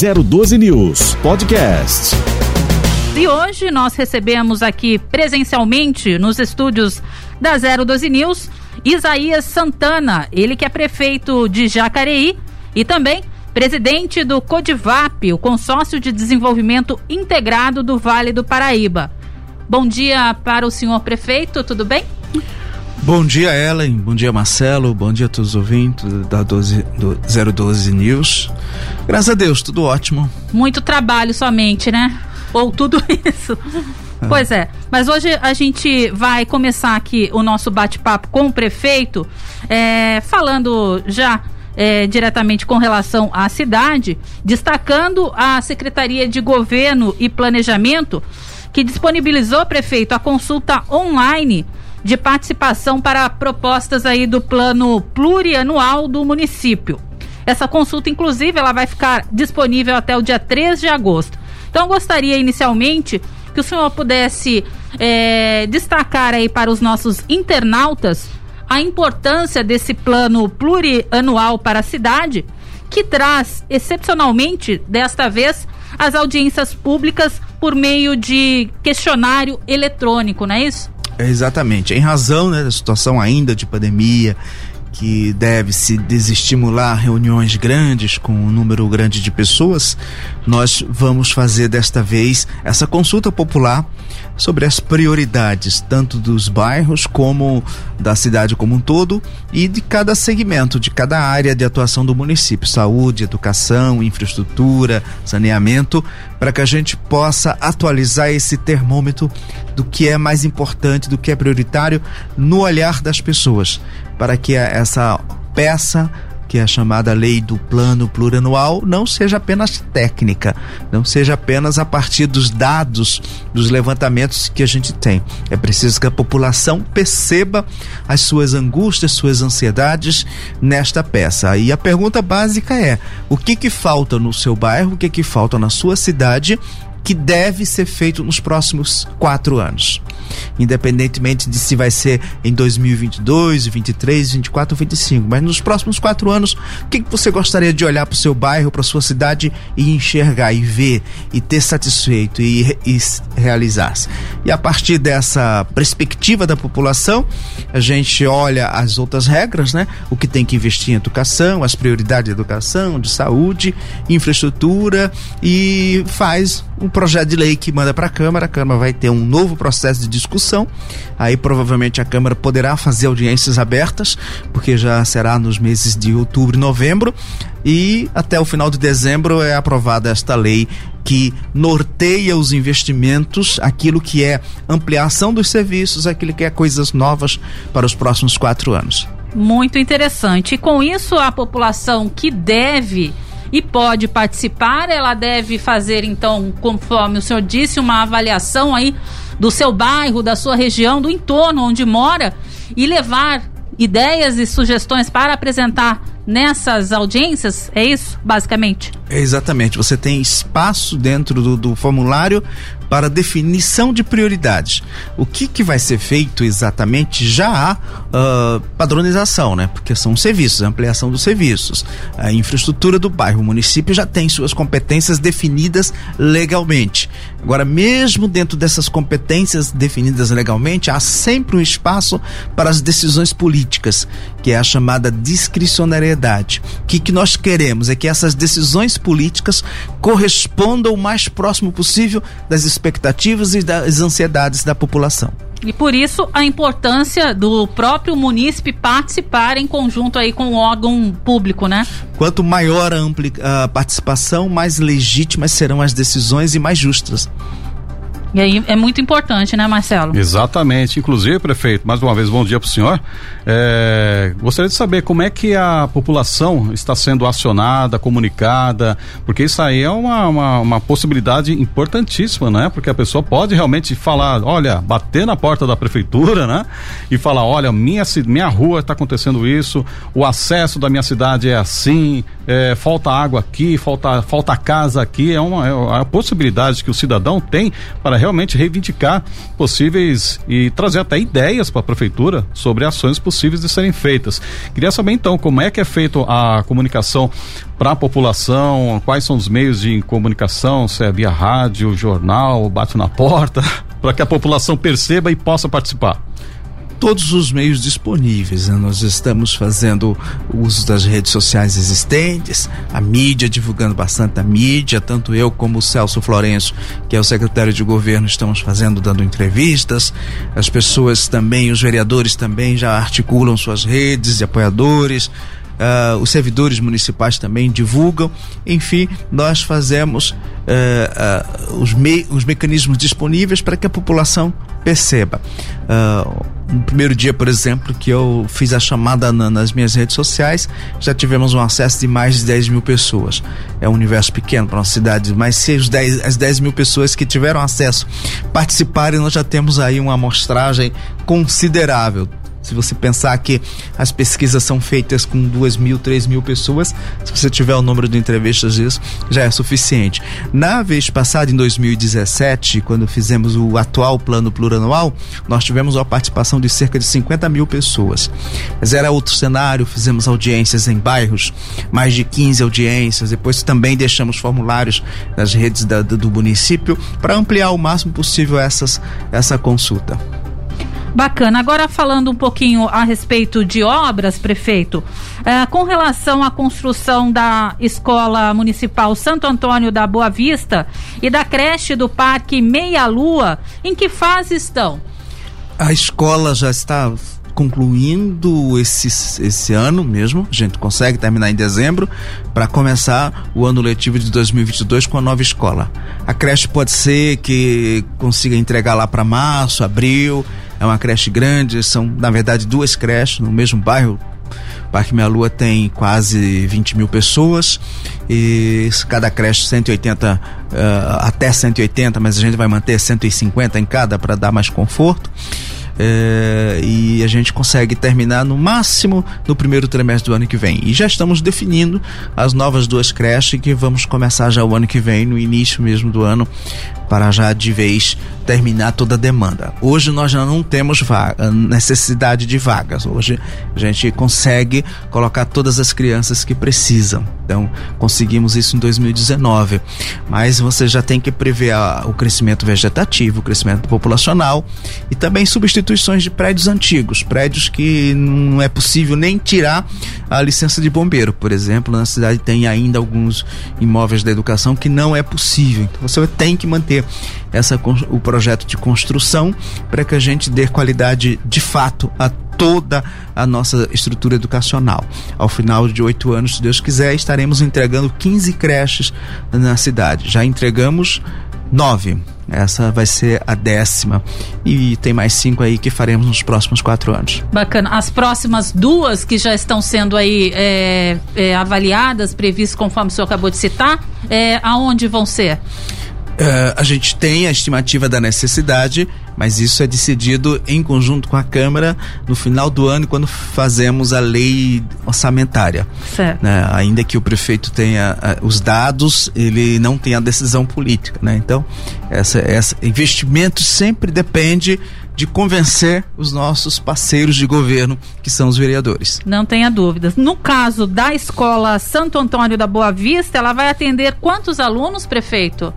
012 News Podcast. E hoje nós recebemos aqui presencialmente nos estúdios da 012 News Isaías Santana, ele que é prefeito de Jacareí e também presidente do CODIVAP, o Consórcio de Desenvolvimento Integrado do Vale do Paraíba. Bom dia para o senhor prefeito, tudo bem? Bom dia, Ellen. Bom dia, Marcelo. Bom dia a todos os ouvintes da 12, do 012 News. Graças a Deus, tudo ótimo. Muito trabalho somente, né? Ou tudo isso. É. Pois é, mas hoje a gente vai começar aqui o nosso bate-papo com o prefeito, é, falando já é, diretamente com relação à cidade, destacando a Secretaria de Governo e Planejamento, que disponibilizou, prefeito, a consulta online de participação para propostas aí do plano plurianual do município. Essa consulta, inclusive, ela vai ficar disponível até o dia 3 de agosto. Então, eu gostaria inicialmente que o senhor pudesse é, destacar aí para os nossos internautas a importância desse plano plurianual para a cidade, que traz, excepcionalmente, desta vez, as audiências públicas por meio de questionário eletrônico, não é isso? Exatamente. Em razão né, da situação ainda de pandemia, que deve se desestimular reuniões grandes com um número grande de pessoas, nós vamos fazer desta vez essa consulta popular sobre as prioridades tanto dos bairros como da cidade como um todo e de cada segmento, de cada área de atuação do município, saúde, educação, infraestrutura, saneamento, para que a gente possa atualizar esse termômetro do que é mais importante, do que é prioritário no olhar das pessoas, para que essa peça que é a chamada lei do plano plurianual, não seja apenas técnica, não seja apenas a partir dos dados, dos levantamentos que a gente tem. É preciso que a população perceba as suas angústias, suas ansiedades nesta peça. E a pergunta básica é: o que que falta no seu bairro, o que que falta na sua cidade que deve ser feito nos próximos quatro anos? Independentemente de se vai ser em 2022, 23, 24 ou 25. Mas nos próximos quatro anos, o que, você gostaria de olhar para o seu bairro, para sua cidade e enxergar e ver e ter satisfeito e, e realizar-se? E a partir dessa perspectiva da população, a gente olha as outras regras, né? O que tem que investir em educação, as prioridades de educação, de saúde, infraestrutura e faz um projeto de lei que manda para a Câmara. A Câmara vai ter um novo processo de discussão. Aí provavelmente a Câmara poderá fazer audiências abertas, porque já será nos meses de outubro e novembro. E até o final de dezembro é aprovada esta lei que norteia os investimentos, aquilo que é ampliação dos serviços, aquilo que é coisas novas para os próximos quatro anos. Muito interessante. E com isso, a população que deve e pode participar, ela deve fazer, então, conforme o senhor disse, uma avaliação aí do seu bairro, da sua região, do entorno onde mora e levar ideias e sugestões para apresentar nessas audiências? É isso, basicamente? Exatamente. Você tem espaço dentro do, do formulário para definição de prioridades. O que, que vai ser feito exatamente? Já há uh, padronização, né? Porque são serviços, ampliação dos serviços. A infraestrutura do bairro, o município já tem suas competências definidas legalmente. Agora, mesmo dentro dessas competências definidas legalmente, há sempre um espaço para as decisões políticas, que é a chamada discricionariedade. O que, que nós queremos é que essas decisões políticas correspondam o mais próximo possível das expectativas e das ansiedades da população. E por isso a importância do próprio munícipe participar em conjunto aí com o órgão público, né? Quanto maior a, a participação, mais legítimas serão as decisões e mais justas. E aí é muito importante, né, Marcelo? Exatamente. Inclusive, prefeito, mais uma vez, bom dia para o senhor. É, gostaria de saber como é que a população está sendo acionada, comunicada, porque isso aí é uma, uma, uma, possibilidade importantíssima, né? Porque a pessoa pode realmente falar, olha, bater na porta da prefeitura, né? E falar, olha, minha, minha rua está acontecendo isso, o acesso da minha cidade é assim, é, falta água aqui, falta, falta casa aqui, é uma, é a possibilidade que o cidadão tem para realmente reivindicar possíveis e trazer até ideias para a prefeitura sobre ações possíveis de serem feitas. Queria saber então como é que é feito a comunicação para a população, quais são os meios de comunicação, se é via rádio, jornal, bate na porta, para que a população perceba e possa participar todos os meios disponíveis. Né? Nós estamos fazendo uso das redes sociais existentes, a mídia divulgando bastante a mídia, tanto eu como o Celso Florencio, que é o secretário de governo, estamos fazendo, dando entrevistas. As pessoas também, os vereadores também já articulam suas redes de apoiadores. Uh, os servidores municipais também divulgam. Enfim, nós fazemos uh, uh, os, me os mecanismos disponíveis para que a população perceba. no primeiro dia, por exemplo, que eu fiz a chamada na, nas minhas redes sociais, já tivemos um acesso de mais de 10 mil pessoas. É um universo pequeno para uma cidade, mas se os 10, as 10 mil pessoas que tiveram acesso participarem, nós já temos aí uma amostragem considerável se você pensar que as pesquisas são feitas com duas mil, três mil pessoas, se você tiver o número de entrevistas disso, já é suficiente. Na vez passada, em 2017, quando fizemos o atual plano plurianual, nós tivemos uma participação de cerca de 50 mil pessoas. Mas era outro cenário, fizemos audiências em bairros, mais de 15 audiências, depois também deixamos formulários nas redes da, do município para ampliar o máximo possível essas, essa consulta. Bacana. Agora falando um pouquinho a respeito de obras, prefeito, é, com relação à construção da Escola Municipal Santo Antônio da Boa Vista e da creche do Parque Meia Lua, em que fase estão? A escola já está concluindo esse, esse ano mesmo, a gente consegue terminar em dezembro, para começar o ano letivo de 2022 com a nova escola. A creche pode ser que consiga entregar lá para março, abril, é uma creche grande, são na verdade duas creches no mesmo bairro. Parque Meia Lua tem quase 20 mil pessoas e cada creche 180 uh, eh, até 180, mas a gente vai manter 150 em cada para dar mais conforto. É, e a gente consegue terminar no máximo no primeiro trimestre do ano que vem. E já estamos definindo as novas duas creches que vamos começar já o ano que vem, no início mesmo do ano, para já de vez terminar toda a demanda. Hoje nós já não temos vaga, necessidade de vagas. Hoje a gente consegue colocar todas as crianças que precisam. Então conseguimos isso em 2019. Mas você já tem que prever a, o crescimento vegetativo, o crescimento populacional e também substituições de prédios antigos, prédios que não é possível nem tirar a licença de bombeiro, por exemplo. Na cidade tem ainda alguns imóveis da educação que não é possível. Então você tem que manter essa, o projeto de construção para que a gente dê qualidade de fato a toda a nossa estrutura educacional. Ao final de oito anos, se Deus quiser, estaremos entregando 15 creches na cidade. Já entregamos nove. Essa vai ser a décima. E tem mais cinco aí que faremos nos próximos quatro anos. Bacana. As próximas duas que já estão sendo aí é, é, avaliadas, previstas conforme o senhor acabou de citar, é, aonde vão ser? Uh, a gente tem a estimativa da necessidade, mas isso é decidido em conjunto com a Câmara no final do ano, quando fazemos a lei orçamentária. Certo. Né? Ainda que o prefeito tenha uh, os dados, ele não tem a decisão política. Né? Então, essa, essa investimento sempre depende de convencer os nossos parceiros de governo, que são os vereadores. Não tenha dúvidas. No caso da escola Santo Antônio da Boa Vista, ela vai atender quantos alunos, prefeito?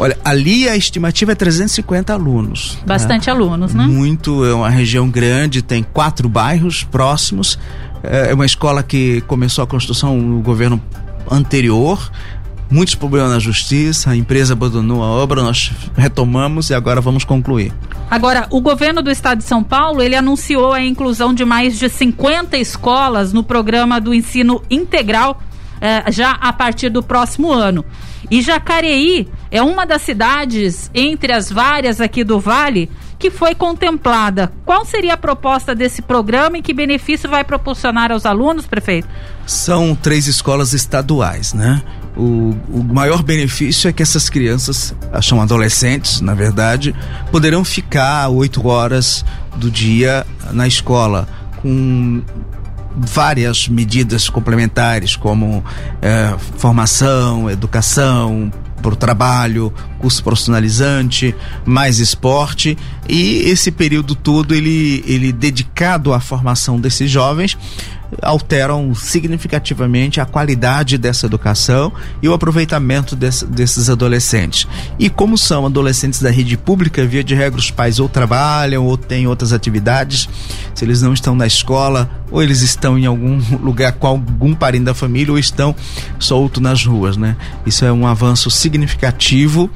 Olha, ali a estimativa é 350 alunos. Né? Bastante né? alunos, né? Muito, é uma região grande, tem quatro bairros próximos. É, é uma escola que começou a construção no governo anterior. Muitos problemas na justiça, a empresa abandonou a obra, nós retomamos e agora vamos concluir. Agora, o governo do estado de São Paulo, ele anunciou a inclusão de mais de 50 escolas no programa do ensino integral eh, já a partir do próximo ano. E Jacareí é uma das cidades, entre as várias aqui do Vale, que foi contemplada. Qual seria a proposta desse programa e que benefício vai proporcionar aos alunos, prefeito? São três escolas estaduais, né? O, o maior benefício é que essas crianças, são adolescentes, na verdade, poderão ficar oito horas do dia na escola com várias medidas complementares, como é, formação, educação, para o trabalho, curso profissionalizante, mais esporte e esse período todo ele, ele dedicado à formação desses jovens alteram significativamente a qualidade dessa educação e o aproveitamento desse, desses adolescentes. E como são adolescentes da rede pública, via de regra, os pais ou trabalham ou têm outras atividades, se eles não estão na escola, ou eles estão em algum lugar com algum parente da família, ou estão soltos nas ruas, né? Isso é um avanço significativo.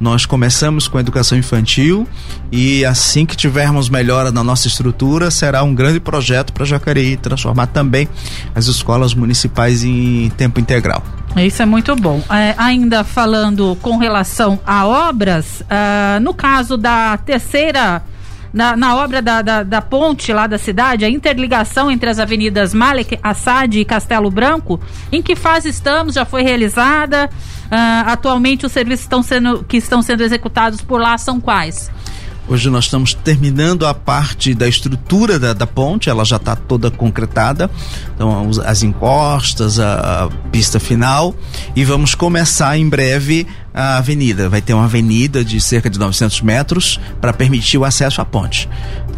Nós começamos com a educação infantil e assim que tivermos melhora na nossa estrutura, será um grande projeto para Jacareí transformar também as escolas municipais em tempo integral. Isso é muito bom. É, ainda falando com relação a obras, uh, no caso da terceira. Na, na obra da, da, da, ponte lá da cidade, a interligação entre as avenidas Malek, Assad e Castelo Branco, em que fase estamos? Já foi realizada? Uh, atualmente os serviços estão sendo, que estão sendo executados por lá são quais? Hoje nós estamos terminando a parte da estrutura da, da ponte, ela já está toda concretada, então as encostas, a, a, pista final, e vamos começar em breve a avenida. Vai ter uma avenida de cerca de 900 metros para permitir o acesso à ponte.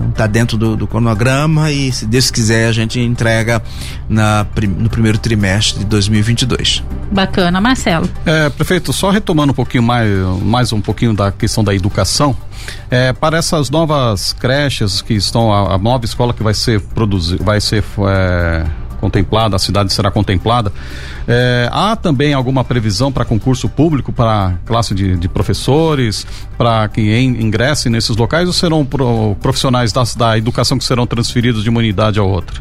Então está dentro do, do, cronograma e, se Deus quiser, a gente entrega na, no primeiro trimestre de 2022. Bacana, Marcelo. É, prefeito, só retomando um pouquinho mais, mais um pouquinho da questão da educação. É, para essas novas creches que estão, a, a nova escola que vai ser produzida, vai ser é, contemplada, a cidade será contemplada. É, há também alguma previsão para concurso público para classe de, de professores, para que em, ingressem nesses locais ou serão pro, profissionais da, da educação que serão transferidos de uma unidade a outra?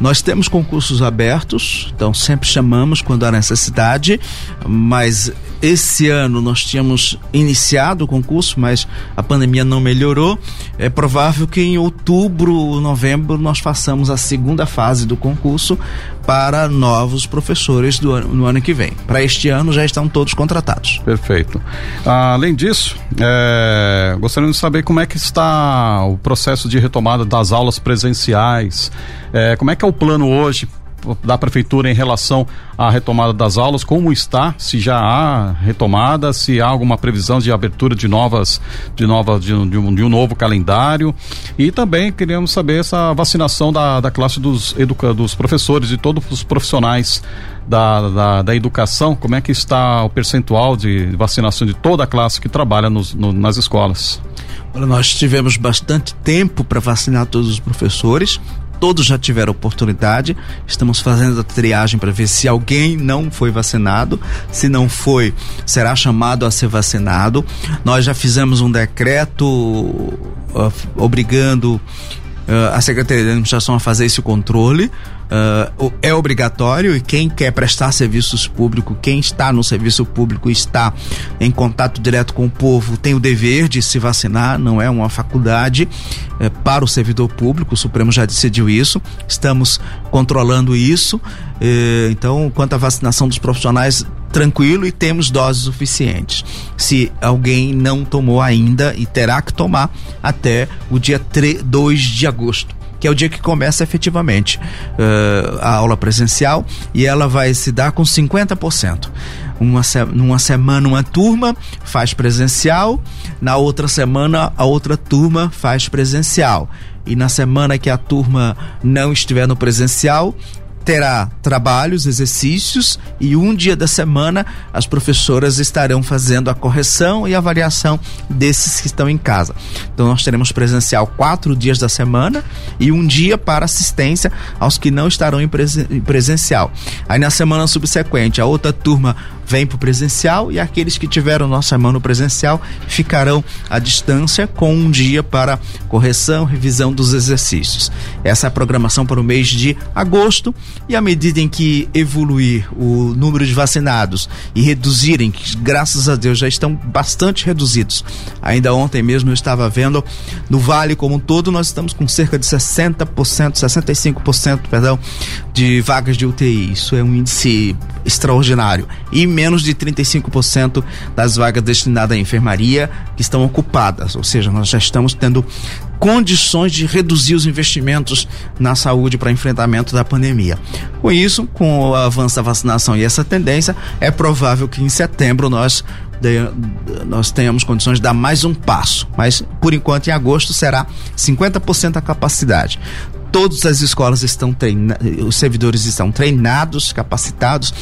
Nós temos concursos abertos, então sempre chamamos quando há necessidade, mas esse ano nós tínhamos iniciado o concurso, mas a pandemia não melhorou. É provável que em outubro, novembro, nós façamos a segunda fase do concurso para novos professores do ano, no ano que vem. Para este ano já estão todos contratados. Perfeito. Além disso, é, gostaria de saber como é que está o processo de retomada das aulas presenciais. É, como é que é o plano hoje da prefeitura em relação à retomada das aulas, como está, se já há retomada, se há alguma previsão de abertura de novas, de novas, de, de, um, de um, novo calendário? E também queríamos saber essa vacinação da, da classe dos, educa, dos professores e todos os profissionais da, da, da, educação, como é que está o percentual de vacinação de toda a classe que trabalha nos, no, nas escolas? Olha, nós tivemos bastante tempo para vacinar todos os professores todos já tiveram oportunidade. Estamos fazendo a triagem para ver se alguém não foi vacinado. Se não foi, será chamado a ser vacinado. Nós já fizemos um decreto uh, obrigando uh, a Secretaria de Administração a fazer esse controle. Uh, é obrigatório e quem quer prestar serviços públicos, quem está no serviço público está em contato direto com o povo, tem o dever de se vacinar, não é uma faculdade uh, para o servidor público, o Supremo já decidiu isso, estamos controlando isso. Uh, então, quanto à vacinação dos profissionais, tranquilo e temos doses suficientes. Se alguém não tomou ainda e terá que tomar até o dia 3, 2 de agosto que é o dia que começa efetivamente uh, a aula presencial e ela vai se dar com 50%. Uma, numa semana uma turma faz presencial, na outra semana a outra turma faz presencial. E na semana que a turma não estiver no presencial, terá trabalhos, exercícios e um dia da semana as professoras estarão fazendo a correção e avaliação desses que estão em casa. Então nós teremos presencial quatro dias da semana e um dia para assistência aos que não estarão em, presencial. Aí na semana subsequente a outra turma vem para o presencial e aqueles que tiveram nossa semana presencial ficarão à distância com um dia para correção, revisão dos exercícios. Essa é a programação para o mês de agosto e à medida em que evoluir o número de vacinados e reduzirem, que graças a Deus já estão bastante reduzidos. Ainda ontem mesmo eu estava vendo no Vale como um todo nós estamos com cerca de 60%, 65%, perdão, de vagas de UTI. Isso é um índice extraordinário. E menos de 35% das vagas destinadas à enfermaria que estão ocupadas. Ou seja, nós já estamos tendo condições de reduzir os investimentos na saúde para enfrentamento da pandemia. Com isso, com o avanço da vacinação e essa tendência, é provável que em setembro nós nós tenhamos condições de dar mais um passo. Mas, por enquanto, em agosto será 50% a capacidade todas as escolas estão treinadas, os servidores estão treinados, capacitados,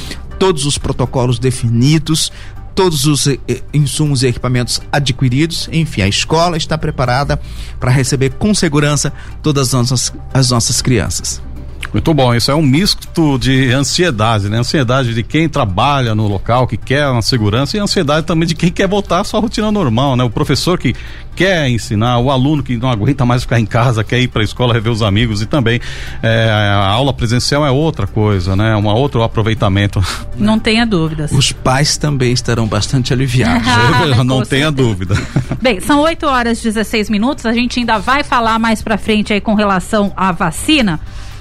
todos os protocolos definidos, todos os eh, insumos e equipamentos adquiridos. Enfim, a escola está preparada para receber com segurança todas as nossas, as nossas crianças. Muito bom, isso é um misto de ansiedade, né? Ansiedade de quem trabalha no local, que quer uma segurança, e ansiedade também de quem quer voltar à sua rotina normal, né? O professor que quer ensinar, o aluno que não aguenta mais ficar em casa, quer ir para a escola rever os amigos e também é, a aula presencial é outra coisa, né? Um outro aproveitamento. Não tenha dúvidas. Os pais também estarão bastante aliviados. não tenha dúvida. Bem, são 8 horas e 16 minutos, a gente ainda vai falar mais para frente aí com relação à vacina.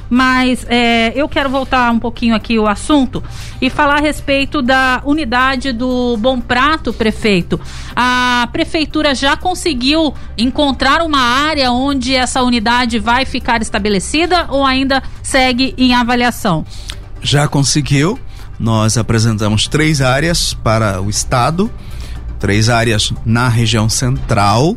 Mas é, eu quero voltar um pouquinho aqui o assunto e falar a respeito da unidade do Bom Prato, prefeito. A prefeitura já conseguiu encontrar uma área onde essa unidade vai ficar estabelecida ou ainda segue em avaliação? Já conseguiu. Nós apresentamos três áreas para o estado, três áreas na região central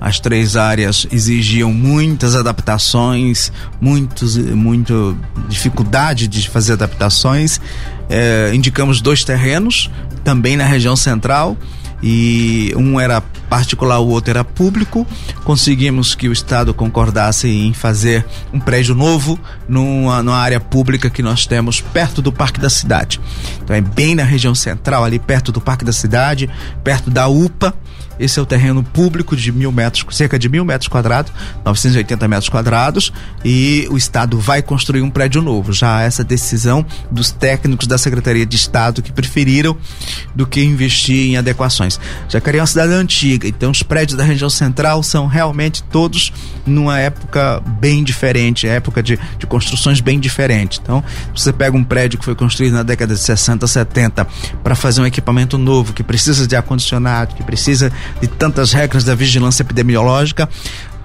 as três áreas exigiam muitas adaptações, muitos, muito dificuldade de fazer adaptações. É, indicamos dois terrenos, também na região central, e um era particular, o outro era público. Conseguimos que o Estado concordasse em fazer um prédio novo numa, numa área pública que nós temos perto do Parque da Cidade. Então é bem na região central, ali perto do Parque da Cidade, perto da UPA. Esse é o terreno público de mil metros, cerca de mil metros quadrados, 980 metros quadrados, e o Estado vai construir um prédio novo. Já essa decisão dos técnicos da Secretaria de Estado que preferiram do que investir em adequações. Jacareí é uma cidade antiga, então os prédios da região central são realmente todos numa época bem diferente, época de, de construções bem diferentes. Então, você pega um prédio que foi construído na década de 60, 70 para fazer um equipamento novo que precisa de ar-condicionado, que precisa de tantas regras da vigilância epidemiológica,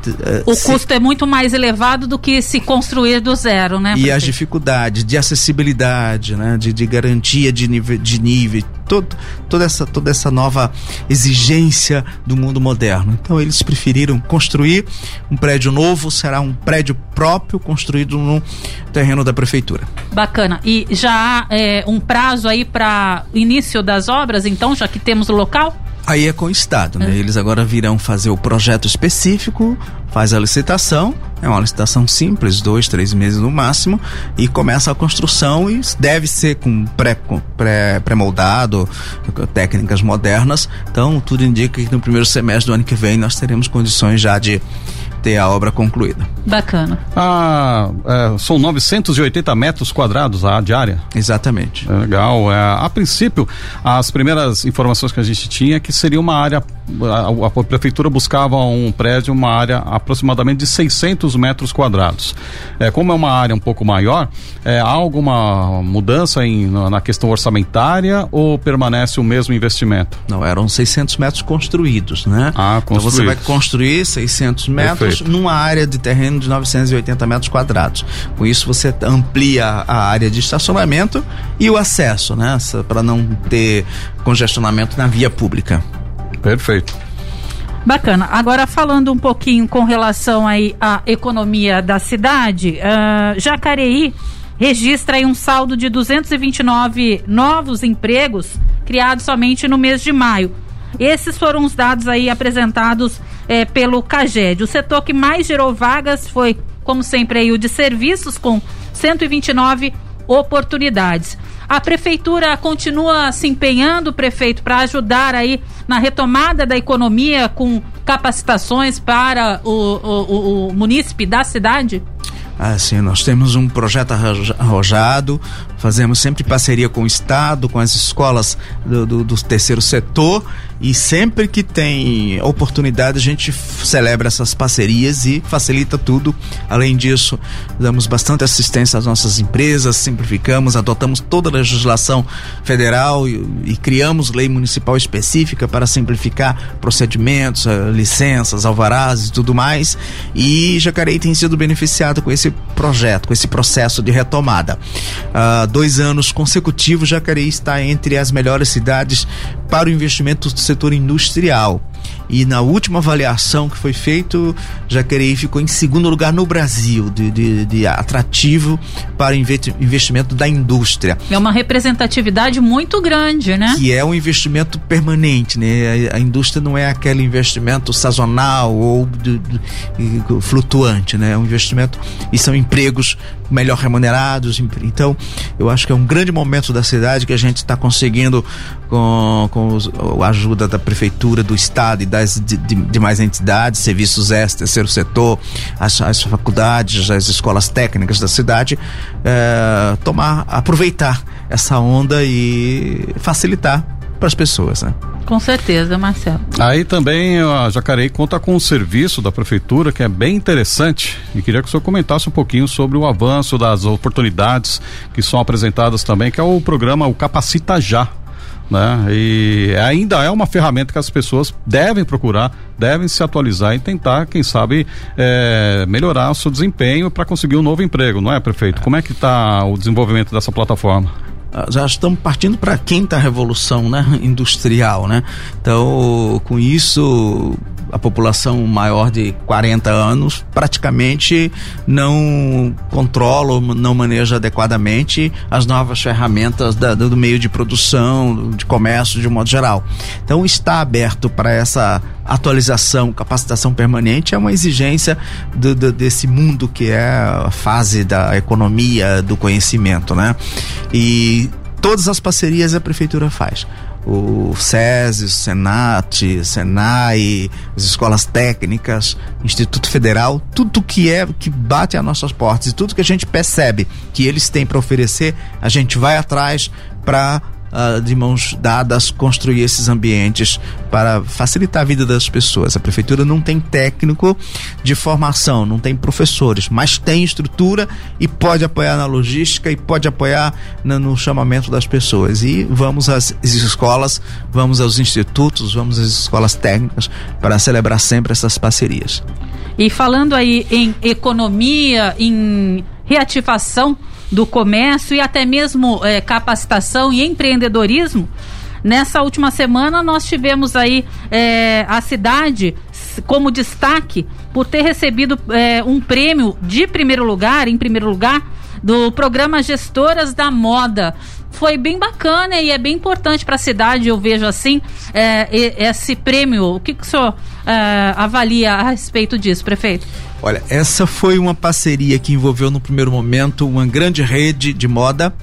eh, o se... custo é muito mais elevado do que se construir do zero, né? E as dificuldades de acessibilidade, né? De, de garantia de nível, de nível todo, toda, essa, toda essa nova exigência do mundo moderno. Então eles preferiram construir um prédio novo, será um prédio próprio construído no terreno da prefeitura. Bacana. E já há é, um prazo aí para início das obras, então, já que temos o local? Aí é com o Estado, né? É. Eles agora virão fazer o projeto específico, faz a licitação, é uma licitação simples, dois, três meses no máximo, e começa a construção e deve ser com pré-moldado, pré, técnicas modernas. Então, tudo indica que no primeiro semestre do ano que vem nós teremos condições já de ter a obra concluída. Bacana. Ah, é, são 980 metros quadrados a diária? Exatamente. É, legal. É, a princípio, as primeiras informações que a gente tinha é que seria uma área, a, a, prefeitura buscava um prédio, uma área aproximadamente de 600 metros quadrados. É, como é uma área um pouco maior, é, há alguma mudança em, na questão orçamentária ou permanece o mesmo investimento? Não, eram 600 metros construídos, né? Ah, construídos. Então você vai construir 600 metros Perfeito. numa área de terreno de 980 metros quadrados. Com isso você amplia a área de estacionamento e o acesso, né? Para não ter congestionamento na via pública. Perfeito. Bacana. Agora falando um pouquinho com relação aí à economia da cidade, uh, Jacareí registra aí um saldo de 229 novos empregos criados somente no mês de maio. Esses foram os dados aí apresentados é, pelo CAGED. O setor que mais gerou vagas foi, como sempre, aí, o de serviços, com 129 oportunidades. A prefeitura continua se empenhando, prefeito, para ajudar aí na retomada da economia com capacitações para o, o, o, munícipe da cidade? Ah, sim, nós temos um projeto arrojado, fazemos sempre parceria com o Estado, com as escolas do, do, do terceiro setor e sempre que tem oportunidade a gente celebra essas parcerias e facilita tudo. Além disso, damos bastante assistência às nossas empresas, simplificamos, adotamos toda a legislação federal e, e criamos lei municipal específica para simplificar procedimentos, eh, licenças, alvarás e tudo mais. E Jacareí tem sido beneficiado com esse projeto, com esse processo de retomada. Uh, dois anos consecutivos, Jacareí está entre as melhores cidades para o investimento do setor industrial. E na última avaliação que foi feito, Jacareí ficou em segundo lugar no Brasil de, de, de atrativo para investimento da indústria. É uma representatividade muito grande, né? Que é um investimento permanente, né? A, a indústria não é aquele investimento sazonal ou de, flutuante, né? É um investimento e são empregos melhor remunerados. Então, eu acho que é um grande momento da cidade que a gente está conseguindo com, com a ajuda da prefeitura, do estado e das de, de, demais entidades, serviços extras, terceiro setor, as, as faculdades, as escolas técnicas da cidade, é, tomar, aproveitar essa onda e facilitar para as pessoas, né? Com certeza, Marcelo. Aí também a Jacareí conta com um serviço da prefeitura que é bem interessante e queria que o senhor comentasse um pouquinho sobre o avanço das oportunidades que são apresentadas também, que é o programa o Capacita Já. Né? E ainda é uma ferramenta que as pessoas devem procurar, devem se atualizar e tentar, quem sabe, é, melhorar o seu desempenho para conseguir um novo emprego, não é, prefeito? Como é que está o desenvolvimento dessa plataforma? Ah, já estamos partindo para a quinta revolução né, industrial, né? Então, com isso, a população maior de 40 anos praticamente não controla, não maneja adequadamente as novas ferramentas da, do meio de produção, de comércio de um modo geral. Então, está aberto para essa atualização, capacitação permanente é uma exigência do, do, desse mundo que é a fase da economia, do conhecimento, né? E todas as parcerias a prefeitura faz o SESI, o Senat, Senai, as escolas técnicas, Instituto Federal, tudo que é que bate às nossas portas e tudo que a gente percebe que eles têm para oferecer, a gente vai atrás para uh, de mãos dadas construir esses ambientes para facilitar a vida das pessoas. A prefeitura não tem técnico de formação, não tem professores, mas tem estrutura e pode apoiar na logística e pode apoiar no, no chamamento das pessoas. E vamos às escolas, vamos aos institutos, vamos às escolas técnicas para celebrar sempre essas parcerias. E falando aí em economia, em reativação do comércio e até mesmo é, capacitação e empreendedorismo. Nessa última semana nós tivemos aí é, a cidade como destaque por ter recebido é, um prêmio de primeiro lugar, em primeiro lugar, do programa Gestoras da Moda. Foi bem bacana e é bem importante para a cidade, eu vejo assim, é, esse prêmio. O que, que o senhor é, avalia a respeito disso, prefeito? Olha, essa foi uma parceria que envolveu no primeiro momento uma grande rede de moda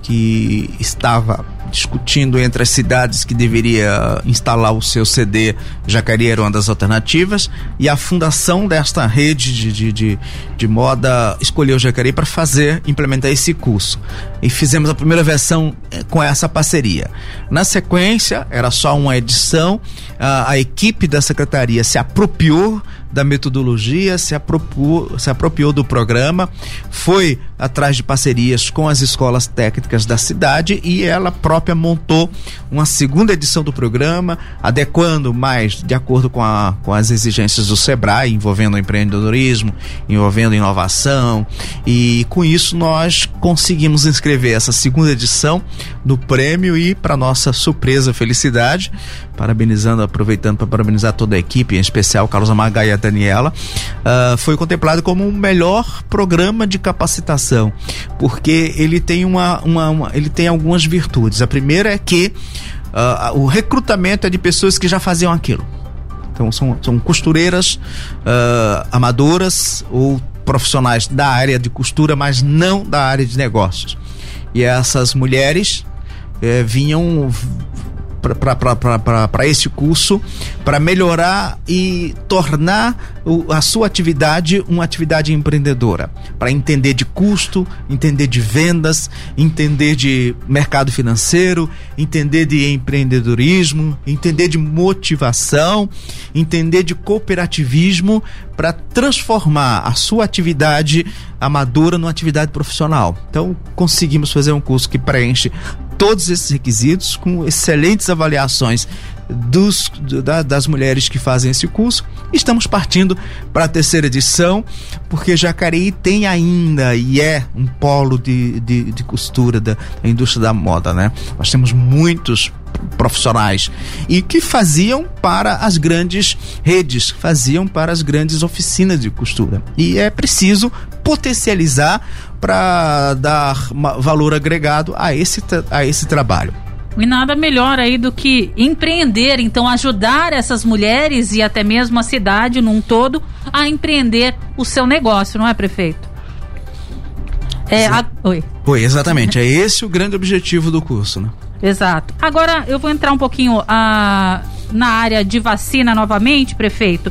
que estava discutindo entre as cidades que deveria instalar o seu CD, Jacareí era uma das alternativas, e a fundação desta rede de, de, de, de moda escolheu Jacareí para fazer, implementar esse curso. E fizemos a primeira versão eh, com essa parceria. Na sequência, era só uma edição, a, a equipe da secretaria se apropriou da metodologia, se apropriou, se apropriou do programa, foi atrás de parcerias com as escolas técnicas da cidade e ela própria montou uma segunda edição do programa, adequando mais de acordo com, a, com as exigências do SEBRAE, envolvendo empreendedorismo, envolvendo inovação, e com isso nós conseguimos inscrever essa segunda edição do prêmio e, para nossa surpresa, felicidade, parabenizando, aproveitando para parabenizar toda a equipe, em especial Carlos Amaga e a Daniela, uh, foi contemplado como o melhor programa de capacitação, porque ele tem uma, uma, uma ele tem algumas virtudes. A primeira é que uh, o recrutamento é de pessoas que já faziam aquilo. Então são, são costureiras uh, amadoras ou profissionais da área de costura, mas não da área de negócios. E essas mulheres eh, vinham para esse curso para melhorar e tornar o, a sua atividade uma atividade empreendedora, para entender de custo, entender de vendas, entender de mercado financeiro, entender de empreendedorismo, entender de motivação, entender de cooperativismo para transformar a sua atividade amadora numa atividade profissional. Então, conseguimos fazer um curso que preenche todos esses requisitos, com excelentes avaliações dos, da, das mulheres que fazem esse curso Estamos partindo para a terceira edição, porque Jacareí tem ainda e é um polo de, de, de costura da, da indústria da moda, né? Nós temos muitos profissionais e que faziam para as grandes redes, faziam para as grandes oficinas de costura. E é preciso potencializar para dar valor agregado a esse, a esse trabalho. E nada melhor aí do que empreender, então ajudar essas mulheres e até mesmo a cidade num todo a empreender o seu negócio, não é, prefeito? É, a... Oi. Oi, exatamente. É esse o grande objetivo do curso, né? Exato. Agora eu vou entrar um pouquinho a, na área de vacina novamente, prefeito.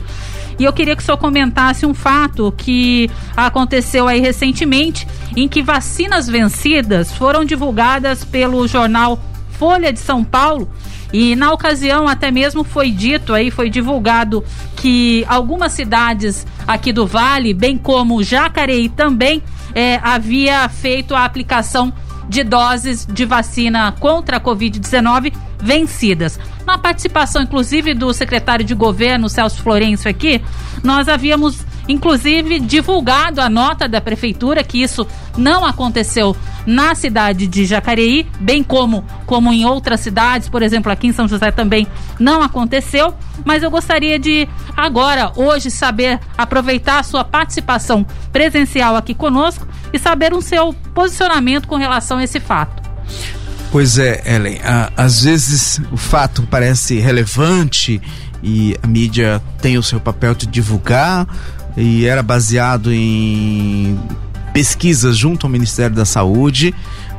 E eu queria que o senhor comentasse um fato que aconteceu aí recentemente, em que vacinas vencidas foram divulgadas pelo jornal Folha de São Paulo. E na ocasião até mesmo foi dito aí, foi divulgado que algumas cidades aqui do Vale, bem como Jacareí também, é, havia feito a aplicação de doses de vacina contra a Covid-19 vencidas. Na participação, inclusive, do secretário de governo, Celso Florencio, aqui, nós havíamos inclusive divulgado a nota da prefeitura que isso não aconteceu na cidade de Jacareí, bem como como em outras cidades, por exemplo, aqui em São José também não aconteceu, mas eu gostaria de agora, hoje saber aproveitar a sua participação presencial aqui conosco e saber o seu posicionamento com relação a esse fato. Pois é, Ellen, às vezes o fato parece relevante e a mídia tem o seu papel de divulgar, e era baseado em pesquisas junto ao Ministério da Saúde,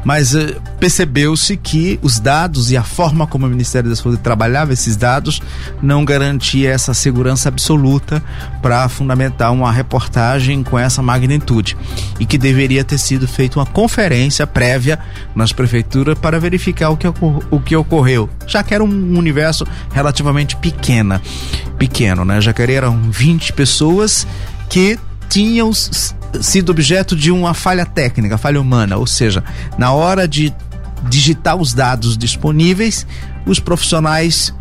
mas uh, percebeu-se que os dados e a forma como o Ministério da Saúde trabalhava esses dados não garantia essa segurança absoluta para fundamentar uma reportagem com essa magnitude e que deveria ter sido feita uma conferência prévia nas prefeituras para verificar o que, o que ocorreu, já que era um universo relativamente pequena, pequeno, né? Já que eram 20 pessoas que tinham sido objeto de uma falha técnica, falha humana, ou seja, na hora de digitar os dados disponíveis, os profissionais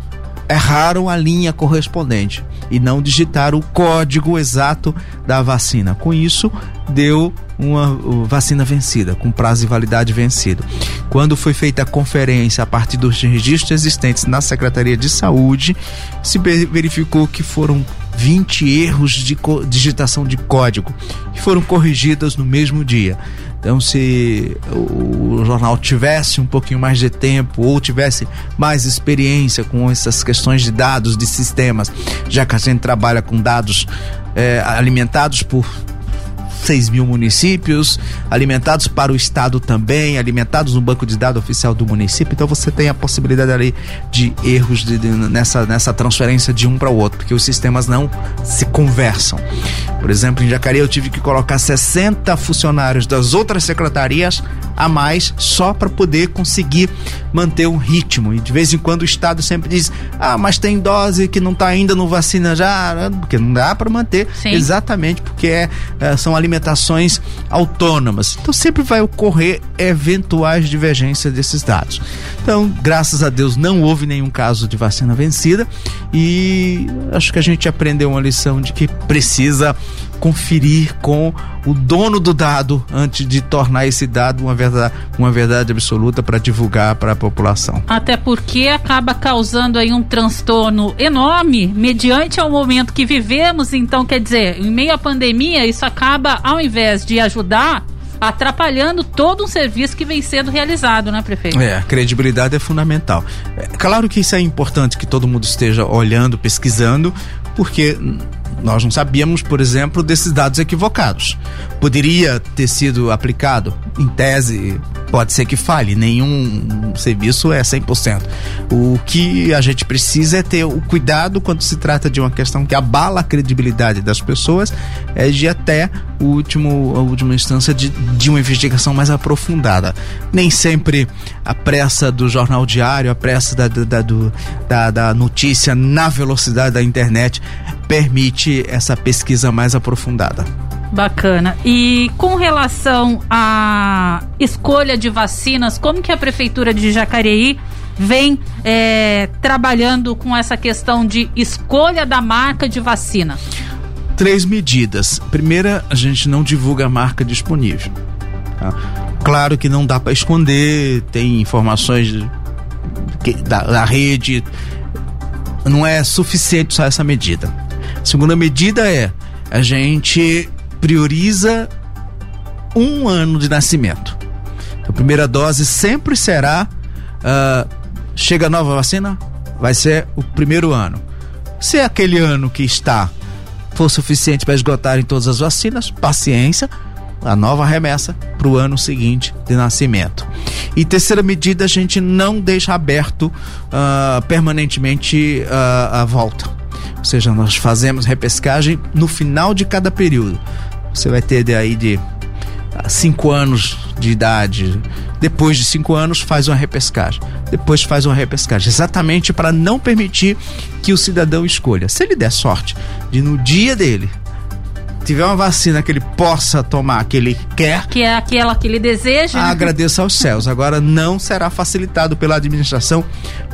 erraram a linha correspondente e não digitaram o código exato da vacina. Com isso, deu uma vacina vencida, com prazo de validade vencido. Quando foi feita a conferência a partir dos registros existentes na Secretaria de Saúde, se verificou que foram 20 erros de digitação de código que foram corrigidas no mesmo dia. Então, se o jornal tivesse um pouquinho mais de tempo ou tivesse mais experiência com essas questões de dados, de sistemas, já que a gente trabalha com dados é, alimentados por 6 mil municípios, alimentados para o Estado também, alimentados no banco de dados oficial do município. Então você tem a possibilidade ali de erros de, de, nessa, nessa transferência de um para o outro, porque os sistemas não se conversam. Por exemplo, em Jacareí eu tive que colocar 60 funcionários das outras secretarias a mais só para poder conseguir manter um ritmo. E de vez em quando o Estado sempre diz: ah, mas tem dose que não está ainda no vacina já, porque não dá para manter Sim. exatamente porque é, é, são alimentações autônomas. Então sempre vai ocorrer eventuais divergências desses dados. Então, graças a Deus, não houve nenhum caso de vacina vencida e acho que a gente aprendeu uma lição de que precisa conferir com o dono do dado antes de tornar esse dado uma verdade, uma verdade absoluta para divulgar para a população. Até porque acaba causando aí um transtorno enorme mediante ao momento que vivemos, então quer dizer, em meio à pandemia, isso acaba ao invés de ajudar atrapalhando todo um serviço que vem sendo realizado, né, prefeito? É, a credibilidade é fundamental. É, claro que isso é importante que todo mundo esteja olhando, pesquisando, porque nós não sabíamos, por exemplo, desses dados equivocados. Poderia ter sido aplicado? Em tese, pode ser que falhe, nenhum serviço é 100%. O que a gente precisa é ter o cuidado quando se trata de uma questão que abala a credibilidade das pessoas, é de até o último, a última instância de, de uma investigação mais aprofundada. Nem sempre a pressa do jornal diário, a pressa da, da, do, da, da notícia na velocidade da internet permite essa pesquisa mais aprofundada. Bacana. E com relação à escolha de vacinas, como que a prefeitura de Jacareí vem é, trabalhando com essa questão de escolha da marca de vacina? Três medidas. Primeira, a gente não divulga a marca disponível. Tá? Claro que não dá para esconder, tem informações da, da rede, não é suficiente só essa medida. Segunda medida é a gente prioriza um ano de nascimento. A primeira dose sempre será uh, chega a nova vacina, vai ser o primeiro ano. Se aquele ano que está for suficiente para esgotarem todas as vacinas, paciência, a nova remessa para o ano seguinte de nascimento. E terceira medida, a gente não deixa aberto uh, permanentemente uh, a volta. Ou seja, nós fazemos repescagem no final de cada período. Você vai ter de aí de cinco anos de idade. Depois de cinco anos, faz uma repescagem. Depois faz uma repescagem. Exatamente para não permitir que o cidadão escolha. Se ele der sorte de no dia dele tiver uma vacina que ele possa tomar, que ele quer. Que é aquela que ele deseja. Agradeça aos céus. Agora não será facilitado pela administração,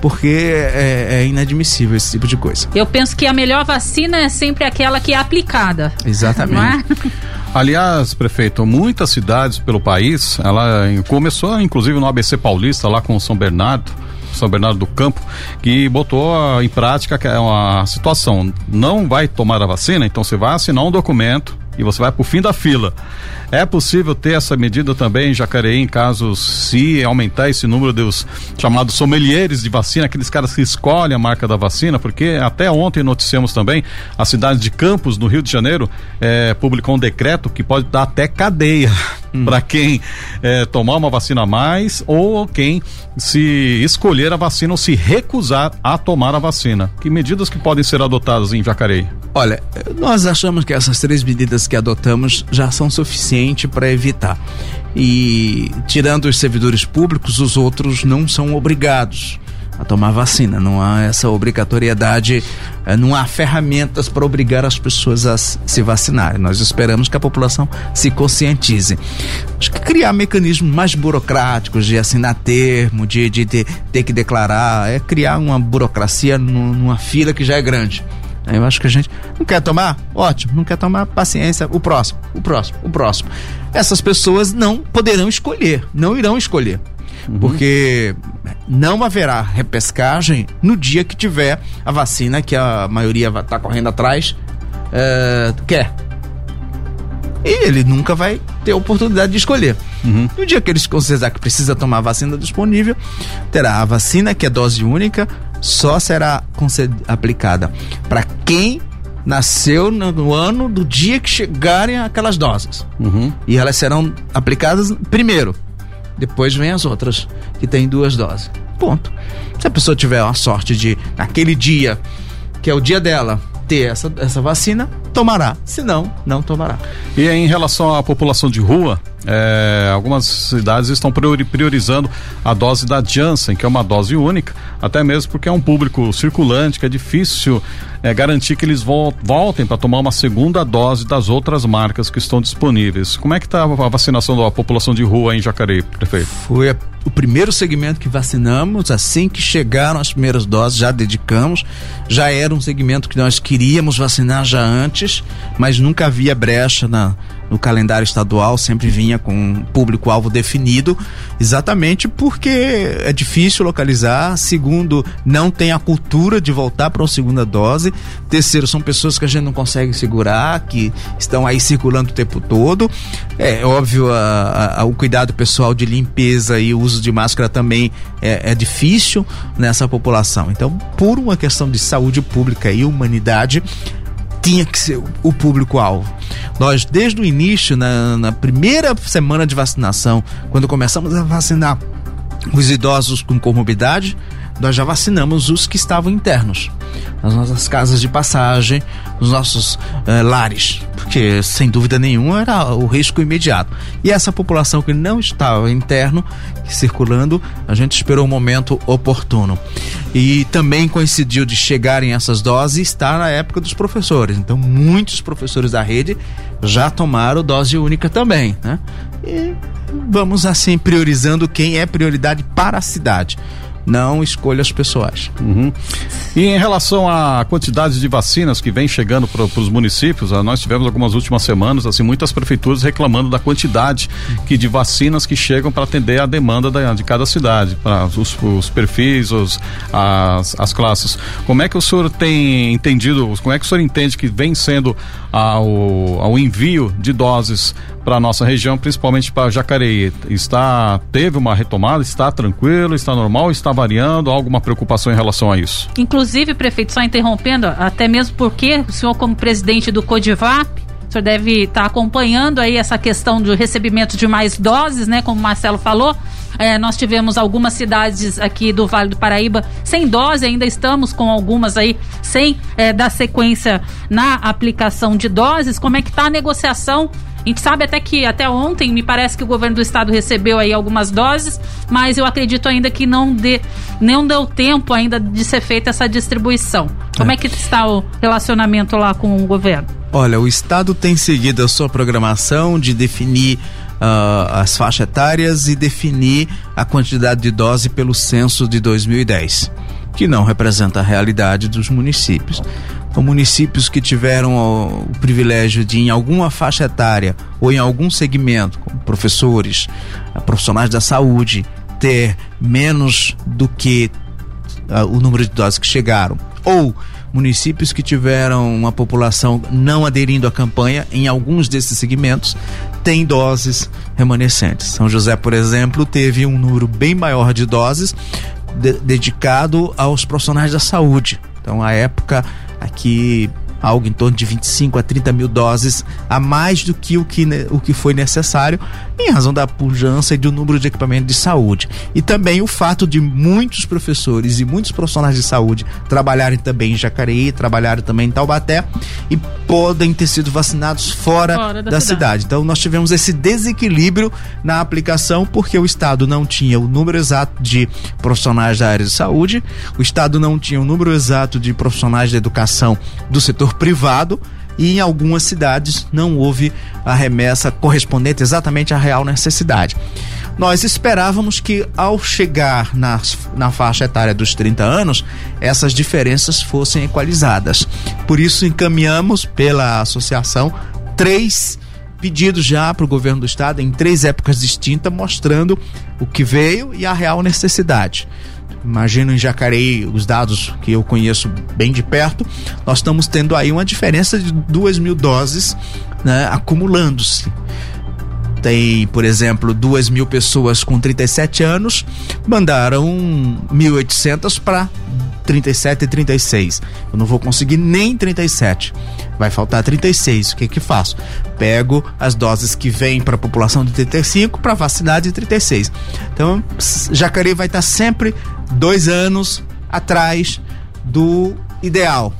porque é, é, inadmissível esse tipo de coisa. Eu penso que a melhor vacina é sempre aquela que é aplicada. Exatamente. É? Aliás, prefeito, muitas cidades pelo país, ela começou inclusive no ABC Paulista, lá com São Bernardo, são Bernardo do Campo, que botou em prática uma situação. Não vai tomar a vacina, então você vai assinar um documento e você vai para o fim da fila. É possível ter essa medida também em Jacareí, em caso se aumentar esse número dos chamados sommeliers de vacina, aqueles caras que escolhem a marca da vacina, porque até ontem noticiamos também a cidade de Campos, no Rio de Janeiro, é, publicou um decreto que pode dar até cadeia hum. para quem é, tomar uma vacina a mais ou quem se escolher a vacina ou se recusar a tomar a vacina. Que medidas que podem ser adotadas em Jacareí? Olha, nós achamos que essas três medidas que adotamos já são suficientes para evitar. E tirando os servidores públicos, os outros não são obrigados a tomar vacina. Não há essa obrigatoriedade, eh, não há ferramentas para obrigar as pessoas a se vacinarem. Nós esperamos que a população se conscientize. Acho que criar mecanismos mais burocráticos de assinar termo, de, de, de ter que declarar, é criar uma burocracia numa fila que já é grande. Eu acho que a gente não quer tomar, ótimo, não quer tomar, paciência, o próximo, o próximo, o próximo. Essas pessoas não poderão escolher, não irão escolher. Uhum. Porque não haverá repescagem no dia que tiver a vacina que a maioria está correndo atrás é, quer. E ele nunca vai ter a oportunidade de escolher. Uhum. No dia que eles considerar que precisa tomar a vacina disponível, terá a vacina, que é dose única, só será aplicada para quem nasceu no ano do dia que chegarem aquelas doses. Uhum. E elas serão aplicadas primeiro depois vem as outras, que tem duas doses. Ponto. Se a pessoa tiver a sorte de, naquele dia, que é o dia dela, ter essa, essa vacina, tomará. Se não, não tomará. E em relação à população de rua, é, algumas cidades estão priorizando a dose da Janssen, que é uma dose única, até mesmo porque é um público circulante, que é difícil é, garantir que eles voltem para tomar uma segunda dose das outras marcas que estão disponíveis. Como é que está a vacinação da população de rua em Jacareí, prefeito? Foi a, o primeiro segmento que vacinamos, assim que chegaram as primeiras doses, já dedicamos. Já era um segmento que nós queríamos vacinar já antes, mas nunca havia brecha na no calendário estadual sempre vinha com um público-alvo definido, exatamente porque é difícil localizar. Segundo, não tem a cultura de voltar para uma segunda dose. Terceiro, são pessoas que a gente não consegue segurar, que estão aí circulando o tempo todo. É óbvio, a, a, o cuidado pessoal de limpeza e o uso de máscara também é, é difícil nessa população. Então, por uma questão de saúde pública e humanidade, tinha que ser o público-alvo. Nós, desde o início, na, na primeira semana de vacinação, quando começamos a vacinar os idosos com comorbidade, nós já vacinamos os que estavam internos, nas nossas casas de passagem, nos nossos eh, lares, porque sem dúvida nenhuma era o risco imediato. E essa população que não estava interno, circulando, a gente esperou o um momento oportuno. E também coincidiu de chegarem essas doses estar na época dos professores. Então, muitos professores da rede já tomaram dose única também, né? E vamos assim priorizando quem é prioridade para a cidade não escolhas pessoais. Uhum. E em relação à quantidade de vacinas que vem chegando para os municípios, ah, nós tivemos algumas últimas semanas assim muitas prefeituras reclamando da quantidade que de vacinas que chegam para atender a demanda da, de cada cidade, para os, os, perfis, os, as, as classes. Como é que o senhor tem entendido? Como é que o senhor entende que vem sendo ao, ao envio de doses para nossa região, principalmente para Jacareí. Está teve uma retomada, está tranquilo, está normal, está variando, há alguma preocupação em relação a isso? Inclusive, prefeito, só interrompendo, até mesmo porque o senhor como presidente do Codivap, o senhor deve estar tá acompanhando aí essa questão do recebimento de mais doses, né, como o Marcelo falou. É, nós tivemos algumas cidades aqui do Vale do Paraíba sem dose, ainda estamos com algumas aí sem é, dar sequência na aplicação de doses. Como é que está a negociação a gente sabe até que até ontem me parece que o governo do estado recebeu aí algumas doses, mas eu acredito ainda que não, dê, não deu tempo ainda de ser feita essa distribuição. Como é, é que está o relacionamento lá com o governo? Olha, o estado tem seguido a sua programação de definir uh, as faixas etárias e definir a quantidade de dose pelo censo de 2010, que não representa a realidade dos municípios. Municípios que tiveram o, o privilégio de, em alguma faixa etária ou em algum segmento, como professores, uh, profissionais da saúde, ter menos do que uh, o número de doses que chegaram, ou municípios que tiveram uma população não aderindo à campanha em alguns desses segmentos têm doses remanescentes. São José, por exemplo, teve um número bem maior de doses de, dedicado aos profissionais da saúde. Então, a época aqui algo em torno de 25 a 30 mil doses a mais do que o que, o que foi necessário, em razão da pujança e do número de equipamentos de saúde. E também o fato de muitos professores e muitos profissionais de saúde trabalharem também em Jacareí, trabalharem também em Taubaté e podem ter sido vacinados fora, fora da, da cidade. cidade. Então nós tivemos esse desequilíbrio na aplicação porque o Estado não tinha o número exato de profissionais da área de saúde, o Estado não tinha o número exato de profissionais da educação do setor privado e em algumas cidades não houve a remessa correspondente exatamente à real necessidade. Nós esperávamos que ao chegar na, na faixa etária dos 30 anos, essas diferenças fossem equalizadas. Por isso encaminhamos pela associação três pedidos já para o governo do estado em três épocas distintas, mostrando o que veio e a real necessidade imagino em Jacareí, os dados que eu conheço bem de perto, nós estamos tendo aí uma diferença de duas mil doses né, acumulando-se. Tem, por exemplo, duas mil pessoas com 37 anos, mandaram 1.800 para 37 e 36. Eu não vou conseguir nem 37. Vai faltar 36. O que que faço? Pego as doses que vêm para a população de 35 para vacinar de 36. Então, Jacareí vai estar sempre dois anos atrás do ideal.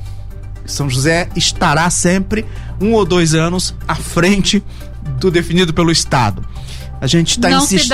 São José estará sempre um ou dois anos à frente do definido pelo Estado. A gente está insistindo.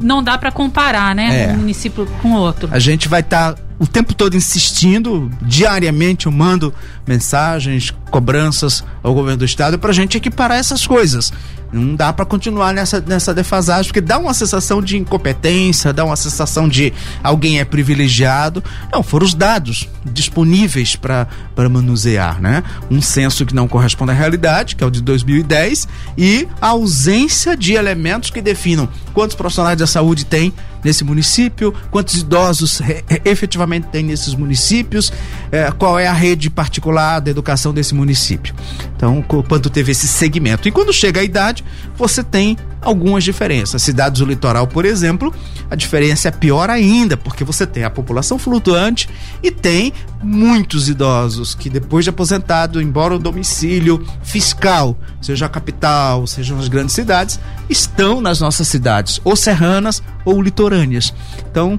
Não dá para comparar, né? É. Um município com outro. A gente vai estar tá o tempo todo insistindo, diariamente eu mando mensagens, cobranças ao governo do estado para a gente equiparar essas coisas. Não dá para continuar nessa, nessa defasagem, porque dá uma sensação de incompetência, dá uma sensação de alguém é privilegiado. Não, foram os dados disponíveis para manusear, né? Um censo que não corresponde à realidade, que é o de 2010, e a ausência de elementos que definam quantos profissionais da saúde tem nesse município, quantos idosos efetivamente tem nesses municípios, é, qual é a rede particular da educação desse município. Então, quanto teve esse segmento. E quando chega a idade, você tem algumas diferenças. Cidades do litoral, por exemplo, a diferença é pior ainda, porque você tem a população flutuante e tem muitos idosos que depois de aposentado, embora o domicílio fiscal seja a capital, sejam as grandes cidades, estão nas nossas cidades, ou serranas ou litorâneas. Então,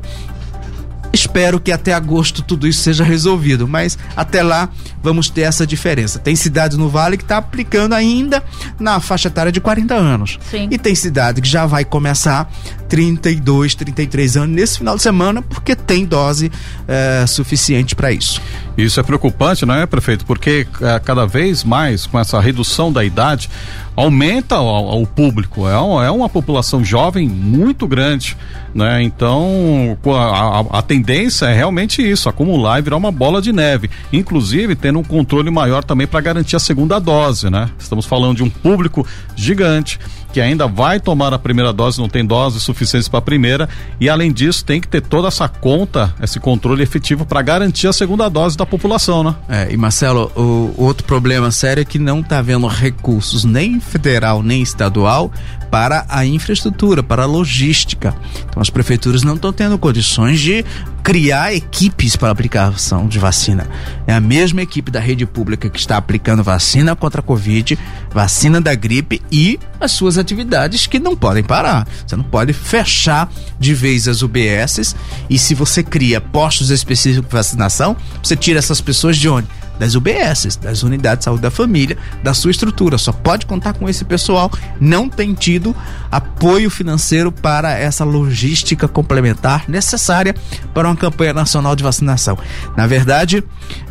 Espero que até agosto tudo isso seja resolvido, mas até lá vamos ter essa diferença. Tem cidades no Vale que está aplicando ainda na faixa etária de 40 anos. Sim. E tem cidade que já vai começar 32, 33 anos nesse final de semana, porque tem dose é, suficiente para isso. Isso é preocupante, não é, prefeito? Porque é, cada vez mais, com essa redução da idade, aumenta o, o público. É, um, é, uma população jovem muito grande, né? Então, a, a, a, tendência é realmente isso, acumular e virar uma bola de neve. Inclusive, tendo um controle maior também para garantir a segunda dose, né? Estamos falando de um público gigante que ainda vai tomar a primeira dose, não tem dose suficiente para a primeira, e além disso tem que ter toda essa conta, esse controle efetivo para garantir a segunda dose da população, né? É, e Marcelo, o outro problema sério é que não está havendo recursos nem federal nem estadual para a infraestrutura, para a logística. Então as prefeituras não estão tendo condições de criar equipes para aplicação de vacina. É a mesma equipe da rede pública que está aplicando vacina contra a Covid, vacina da gripe e as suas atividades que não podem parar. Você não pode fechar de vez as UBSs e se você cria postos específicos de vacinação, você tira essas pessoas de onde? Das UBSs, das unidades de saúde da família, da sua estrutura. Só pode contar com esse pessoal. Não tem tido apoio financeiro para essa logística complementar necessária para uma campanha nacional de vacinação. Na verdade,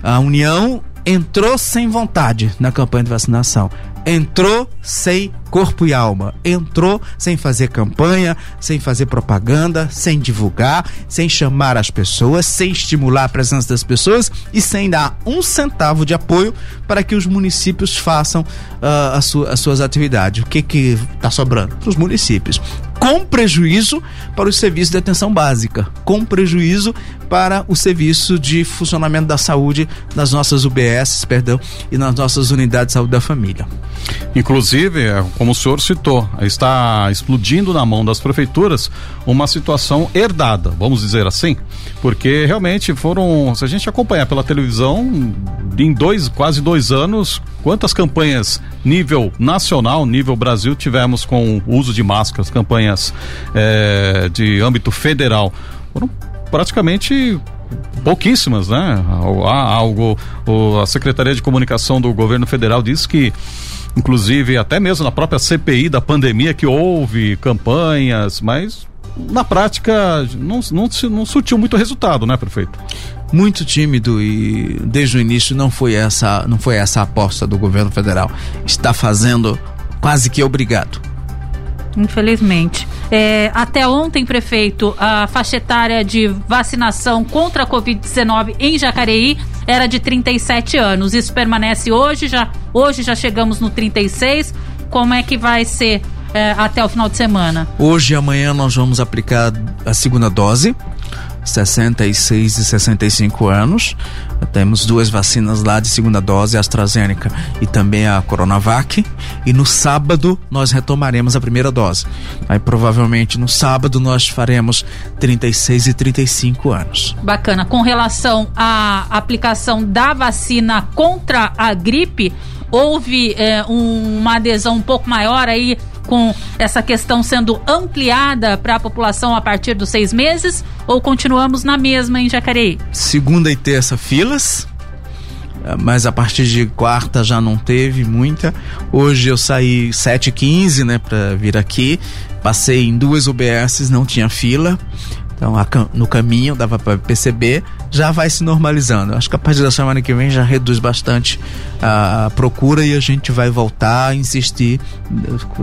a União entrou sem vontade na campanha de vacinação entrou sem corpo e alma, entrou sem fazer campanha, sem fazer propaganda, sem divulgar, sem chamar as pessoas, sem estimular a presença das pessoas e sem dar um centavo de apoio para que os municípios façam uh, as, su as suas atividades. O que que está sobrando? Para os municípios com prejuízo para o serviço de atenção básica, com prejuízo para o serviço de funcionamento da saúde nas nossas UBS, perdão, e nas nossas unidades de saúde da família. Inclusive, é, como o senhor citou, está explodindo na mão das prefeituras uma situação herdada, vamos dizer assim, porque realmente foram, se a gente acompanhar pela televisão, em dois, quase dois anos, quantas campanhas nível nacional, nível Brasil tivemos com o uso de máscaras, campanhas é, de âmbito federal? Foram praticamente pouquíssimas, né? Algo, a Secretaria de Comunicação do Governo Federal diz que inclusive até mesmo na própria CPI da pandemia que houve campanhas, mas na prática não, não, não surtiu muito resultado, né, prefeito? Muito tímido e desde o início não foi essa, não foi essa a aposta do governo federal. Está fazendo quase que obrigado. Infelizmente. É, até ontem, prefeito, a faixa etária de vacinação contra a Covid-19 em Jacareí era de 37 anos. Isso permanece hoje, já hoje já chegamos no 36. Como é que vai ser é, até o final de semana? Hoje e amanhã nós vamos aplicar a segunda dose. 66 e 65 anos. Temos duas vacinas lá de segunda dose, a AstraZeneca e também a Coronavac. E no sábado nós retomaremos a primeira dose. Aí provavelmente no sábado nós faremos 36 e 35 anos. Bacana. Com relação à aplicação da vacina contra a gripe, houve é, um, uma adesão um pouco maior aí com essa questão sendo ampliada para a população a partir dos seis meses ou continuamos na mesma em Jacareí? Segunda e terça filas, eh, mas a partir de quarta já não teve muita. Hoje eu saí 7h15, né, para vir aqui. Passei em duas UBSs, não tinha fila. Então, no caminho, dava para perceber, já vai se normalizando. Acho que a partir da semana que vem já reduz bastante a procura e a gente vai voltar a insistir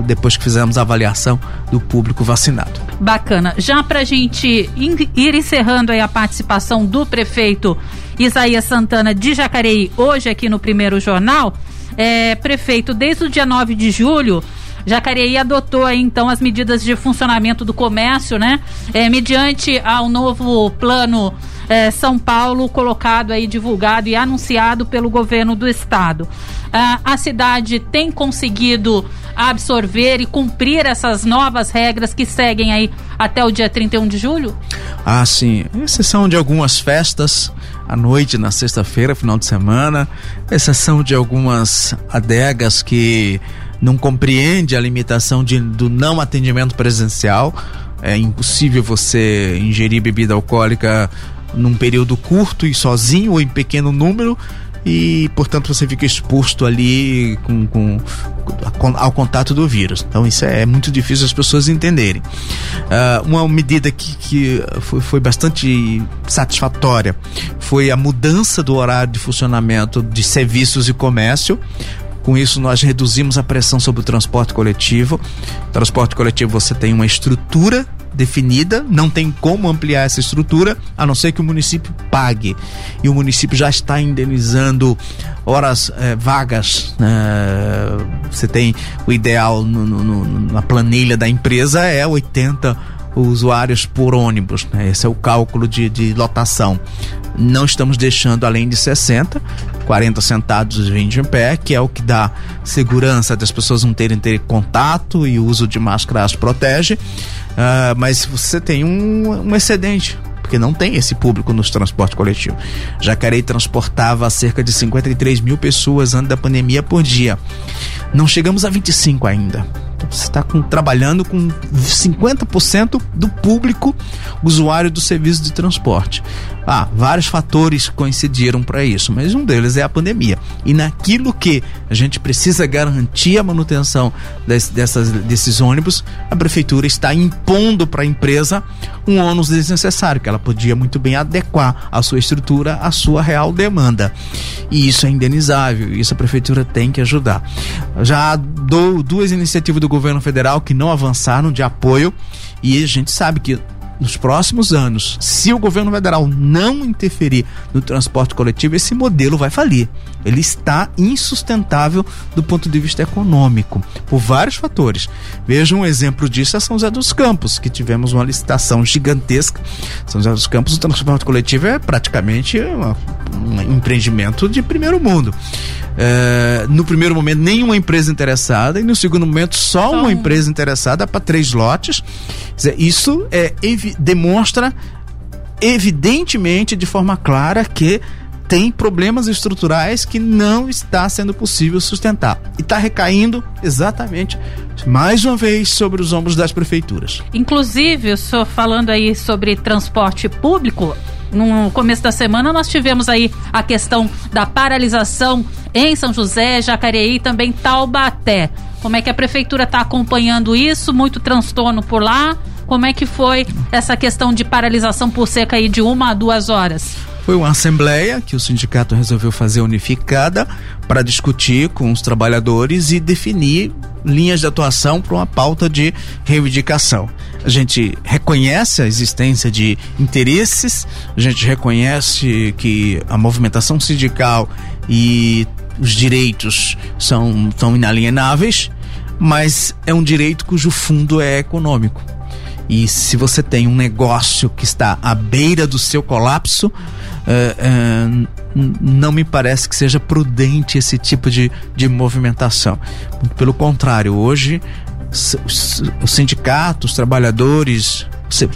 depois que fizermos a avaliação do público vacinado. Bacana. Já para a gente ir encerrando aí a participação do prefeito Isaías Santana de Jacareí, hoje aqui no primeiro jornal, é, prefeito, desde o dia 9 de julho, Jacareí adotou aí então as medidas de funcionamento do comércio, né? É, mediante ao novo plano é, São Paulo colocado aí, divulgado e anunciado pelo governo do estado. Ah, a cidade tem conseguido absorver e cumprir essas novas regras que seguem aí até o dia 31 de julho? Ah, sim. Exceção de algumas festas à noite, na sexta-feira, final de semana. Exceção de algumas adegas que não compreende a limitação de, do não atendimento presencial. É impossível você ingerir bebida alcoólica num período curto e sozinho ou em pequeno número. e, portanto, você fica exposto ali com, com, ao contato do vírus. Então, isso é muito difícil as pessoas entenderem. Uh, uma medida que, que foi, foi bastante satisfatória foi a mudança do horário de funcionamento de serviços e comércio com isso, nós reduzimos a pressão sobre o transporte coletivo. transporte coletivo você tem uma estrutura definida, não tem como ampliar essa estrutura, a não ser que o município pague. E o município já está indenizando horas eh, vagas. Né? Você tem o ideal no, no, na planilha da empresa é 80 usuários por ônibus. Né? Esse é o cálculo de, de lotação. Não estamos deixando além de 60, 40 sentados e 20 em pé, que é o que dá segurança das pessoas não terem ter contato e o uso de máscara as protege. Uh, mas você tem um, um excedente, porque não tem esse público nos transportes coletivos. Jacareí transportava cerca de 53 mil pessoas antes da pandemia por dia. Não chegamos a 25 ainda. Você está trabalhando com 50% do público usuário do serviço de transporte. Ah, vários fatores coincidiram para isso, mas um deles é a pandemia. E naquilo que a gente precisa garantir a manutenção des, dessas, desses ônibus, a prefeitura está impondo para a empresa um ônus desnecessário, que ela podia muito bem adequar a sua estrutura à sua real demanda. E isso é indenizável, isso a prefeitura tem que ajudar. Já dou duas iniciativas do governo federal que não avançaram de apoio, e a gente sabe que nos próximos anos, se o governo federal não interferir no transporte coletivo, esse modelo vai falir. Ele está insustentável do ponto de vista econômico, por vários fatores. Veja um exemplo disso é São José dos Campos, que tivemos uma licitação gigantesca. São José dos Campos, o transporte coletivo é praticamente um empreendimento de primeiro mundo. É, no primeiro momento, nenhuma empresa interessada, e no segundo momento, só uma empresa interessada para três lotes. Isso é, demonstra evidentemente, de forma clara, que tem problemas estruturais que não está sendo possível sustentar. E está recaindo exatamente, mais uma vez, sobre os ombros das prefeituras. Inclusive, o senhor falando aí sobre transporte público, no começo da semana nós tivemos aí a questão da paralisação em São José, Jacareí também Taubaté. Como é que a prefeitura está acompanhando isso? Muito transtorno por lá. Como é que foi essa questão de paralisação por cerca aí de uma a duas horas? Foi uma assembleia que o sindicato resolveu fazer unificada para discutir com os trabalhadores e definir linhas de atuação para uma pauta de reivindicação. A gente reconhece a existência de interesses, a gente reconhece que a movimentação sindical e os direitos são, são inalienáveis, mas é um direito cujo fundo é econômico. E se você tem um negócio que está à beira do seu colapso, uh, uh, não me parece que seja prudente esse tipo de, de movimentação. Pelo contrário, hoje os sindicatos, os trabalhadores,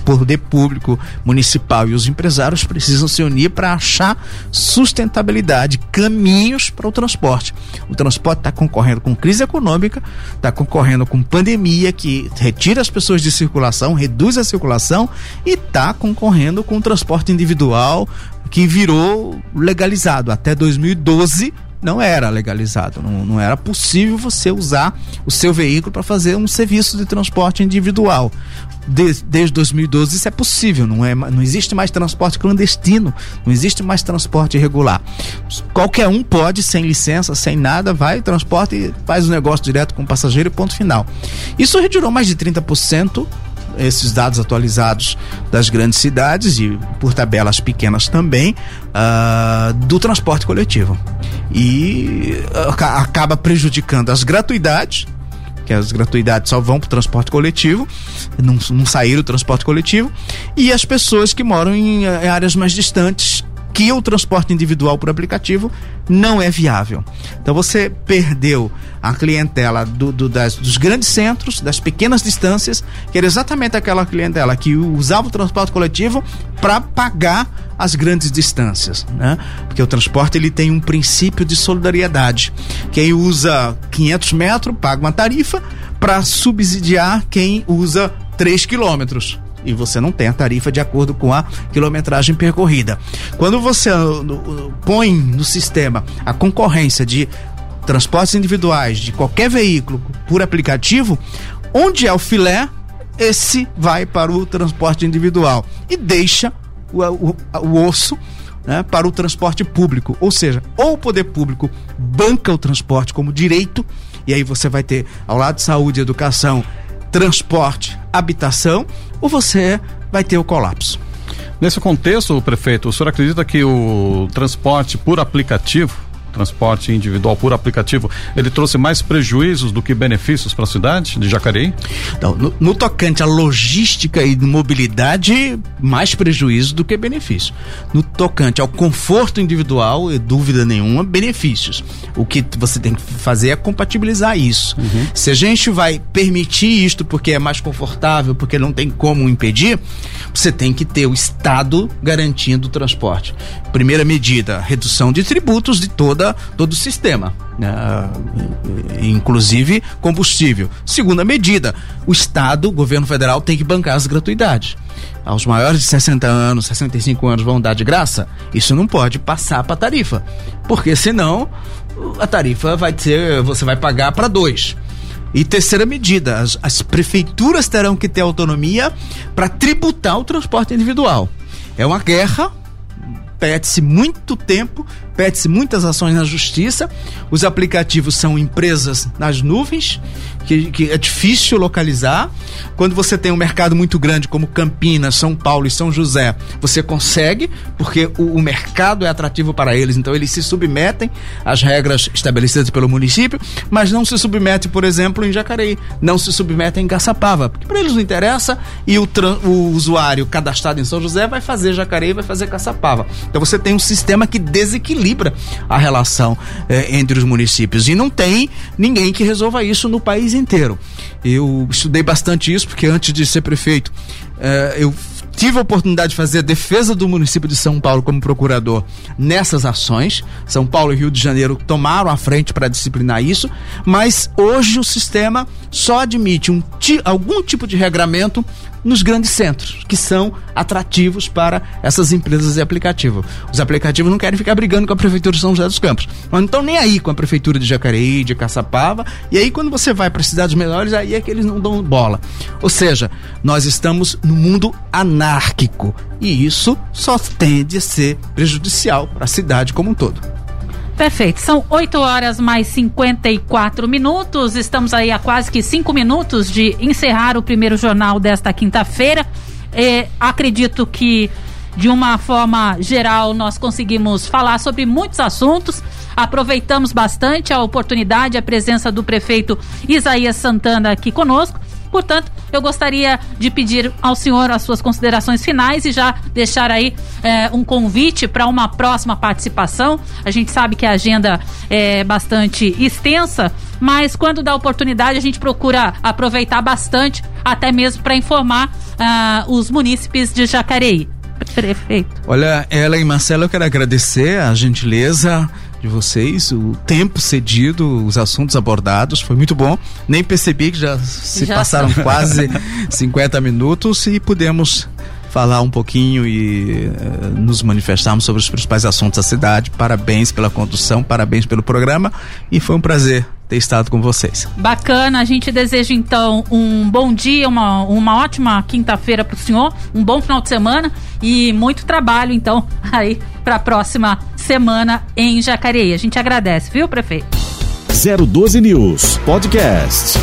poder público municipal e os empresários precisam se unir para achar sustentabilidade, caminhos para o transporte. O transporte está concorrendo com crise econômica, está concorrendo com pandemia que retira as pessoas de circulação, reduz a circulação e está concorrendo com o transporte individual que virou legalizado. Até 2012 não era legalizado, não, não era possível você usar o seu veículo para fazer um serviço de transporte individual. De, desde 2012 isso é possível, não, é, não existe mais transporte clandestino, não existe mais transporte irregular. Qualquer um pode, sem licença, sem nada, vai, transporte e faz o negócio direto com o passageiro e ponto final. Isso retirou mais de 30% esses dados atualizados das grandes cidades e por tabelas pequenas também uh, do transporte coletivo. E uh, acaba prejudicando as gratuidades que as gratuidades só vão para o transporte coletivo, não, não saíram do transporte coletivo, e as pessoas que moram em, em áreas mais distantes que o transporte individual por aplicativo não é viável. Então você perdeu a clientela do, do, das, dos grandes centros, das pequenas distâncias, que era exatamente aquela clientela que usava o transporte coletivo para pagar as grandes distâncias, né? Porque o transporte ele tem um princípio de solidariedade. Quem usa 500 metros paga uma tarifa para subsidiar quem usa 3 quilômetros e você não tem a tarifa de acordo com a quilometragem percorrida. Quando você uh, põe no sistema a concorrência de transportes individuais de qualquer veículo por aplicativo, onde é o filé, esse vai para o transporte individual e deixa o, o, o osso né, para o transporte público. Ou seja, ou o poder público banca o transporte como direito, e aí você vai ter, ao lado de saúde, educação, transporte, habitação, ou você vai ter o colapso. Nesse contexto, prefeito, o senhor acredita que o transporte por aplicativo transporte individual por aplicativo, ele trouxe mais prejuízos do que benefícios para a cidade de Jacareí? Então, no, no, tocante à logística e mobilidade, mais prejuízo do que benefício. No tocante ao conforto individual, dúvida nenhuma, benefícios. O que você tem que fazer é compatibilizar isso. Uhum. Se a gente vai permitir isto porque é mais confortável, porque não tem como impedir, você tem que ter o Estado garantindo o transporte. Primeira medida, redução de tributos de toda, todo o sistema. Uh, inclusive combustível. Segunda medida, o Estado, o governo federal, tem que bancar as gratuidades. Aos maiores de 60 anos, 65 anos vão dar de graça? Isso não pode passar para tarifa, porque senão a tarifa vai ser, você vai pagar para dois. E terceira medida, as, as prefeituras terão que ter autonomia para tributar o transporte individual. É uma guerra pede-se muito tempo, pede-se muitas ações na justiça. Os aplicativos são empresas nas nuvens, que, que, é difícil localizar. Quando você tem um mercado muito grande como Campinas, São Paulo e São José, você consegue, porque o, o mercado é atrativo para eles, então eles se submetem às regras estabelecidas pelo município, mas não se submetem, por exemplo, em Jacareí, não se submetem em Caçapava, porque para eles não interessa e o, o usuário cadastrado em São José vai fazer Jacareí, vai fazer Caçapava. Então você tem um sistema que desequilibra a relação eh, entre os municípios. E não tem ninguém que resolva isso no país inteiro. Eu estudei bastante isso, porque antes de ser prefeito, eh, eu tive a oportunidade de fazer a defesa do município de São Paulo como procurador nessas ações. São Paulo e Rio de Janeiro tomaram a frente para disciplinar isso, mas hoje o sistema só admite um, algum tipo de regramento nos grandes centros, que são atrativos para essas empresas de aplicativo. Os aplicativos não querem ficar brigando com a Prefeitura de São José dos Campos, mas não estão nem aí com a Prefeitura de Jacareí, de Caçapava, e aí quando você vai para cidades menores, aí é que eles não dão bola. Ou seja, nós estamos no mundo anárquico, e isso só tende a ser prejudicial para a cidade como um todo. Perfeito. São 8 horas mais 54 minutos. Estamos aí a quase que 5 minutos de encerrar o primeiro jornal desta quinta-feira. É, acredito que, de uma forma geral, nós conseguimos falar sobre muitos assuntos. Aproveitamos bastante a oportunidade, a presença do prefeito Isaías Santana aqui conosco. Portanto, eu gostaria de pedir ao senhor as suas considerações finais e já deixar aí é, um convite para uma próxima participação. A gente sabe que a agenda é bastante extensa, mas quando dá oportunidade a gente procura aproveitar bastante, até mesmo para informar uh, os munícipes de Jacareí. Prefeito. Olha, ela e Marcelo, eu quero agradecer a gentileza de vocês, o tempo cedido, os assuntos abordados, foi muito bom. Nem percebi que já se já passaram quase 50 minutos e pudemos falar um pouquinho e uh, nos manifestarmos sobre os principais assuntos da cidade. Parabéns pela condução, parabéns pelo programa e foi um prazer ter estado com vocês. Bacana, a gente deseja então um bom dia, uma, uma ótima quinta-feira para o senhor, um bom final de semana e muito trabalho então aí para a próxima semana em Jacareí. A gente agradece, viu, prefeito? 012 News Podcast.